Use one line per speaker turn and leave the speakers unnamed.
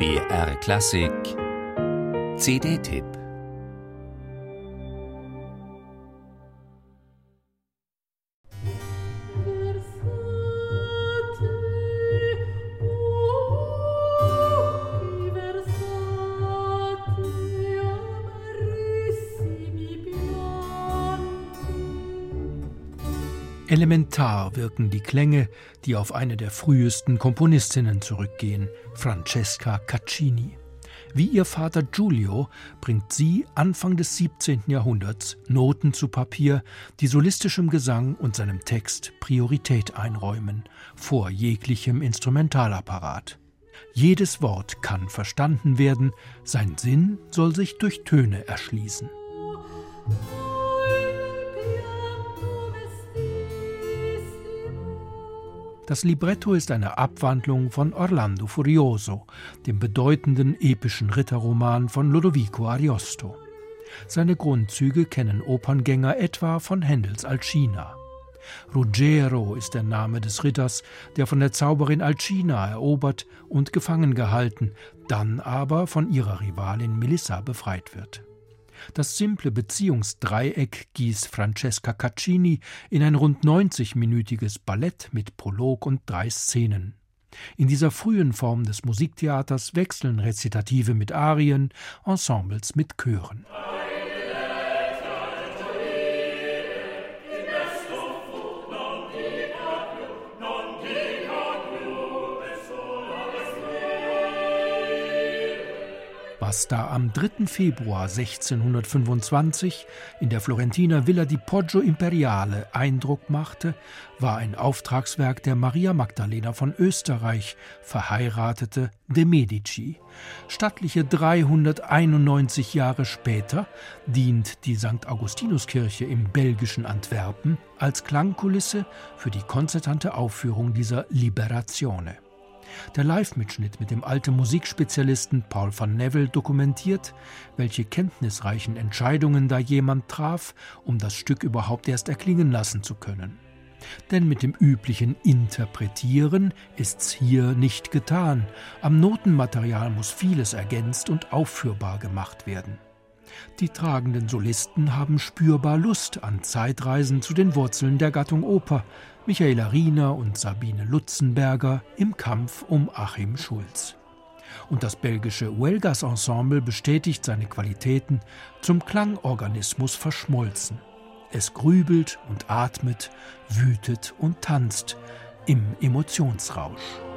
BR Klassik. CD-Tipp
Elementar wirken die Klänge, die auf eine der frühesten Komponistinnen zurückgehen, Francesca Caccini. Wie ihr Vater Giulio bringt sie Anfang des 17. Jahrhunderts Noten zu Papier, die solistischem Gesang und seinem Text Priorität einräumen, vor jeglichem Instrumentalapparat. Jedes Wort kann verstanden werden, sein Sinn soll sich durch Töne erschließen. Das Libretto ist eine Abwandlung von Orlando Furioso, dem bedeutenden epischen Ritterroman von Lodovico Ariosto. Seine Grundzüge kennen Operngänger etwa von Händels Alcina. Ruggiero ist der Name des Ritters, der von der Zauberin Alcina erobert und gefangen gehalten, dann aber von ihrer Rivalin Melissa befreit wird. Das simple Beziehungsdreieck gießt Francesca Caccini in ein rund 90-minütiges Ballett mit Prolog und drei Szenen. In dieser frühen Form des Musiktheaters wechseln Rezitative mit Arien, Ensembles mit Chören. Was da am 3. Februar 1625 in der Florentiner Villa di Poggio Imperiale Eindruck machte, war ein Auftragswerk der Maria Magdalena von Österreich, verheiratete de Medici. Stattliche 391 Jahre später dient die St. Augustinuskirche im belgischen Antwerpen als Klangkulisse für die konzertante Aufführung dieser Liberazione. Der Live-Mitschnitt mit dem alten Musikspezialisten Paul van Neville dokumentiert, welche kenntnisreichen Entscheidungen da jemand traf, um das Stück überhaupt erst erklingen lassen zu können. Denn mit dem üblichen Interpretieren ist's hier nicht getan. Am Notenmaterial muss vieles ergänzt und aufführbar gemacht werden. Die tragenden Solisten haben spürbar Lust an Zeitreisen zu den Wurzeln der Gattung Oper. Michaela Riener und Sabine Lutzenberger im Kampf um Achim Schulz. Und das belgische Huelgas Ensemble bestätigt seine Qualitäten zum Klangorganismus verschmolzen. Es grübelt und atmet, wütet und tanzt im Emotionsrausch.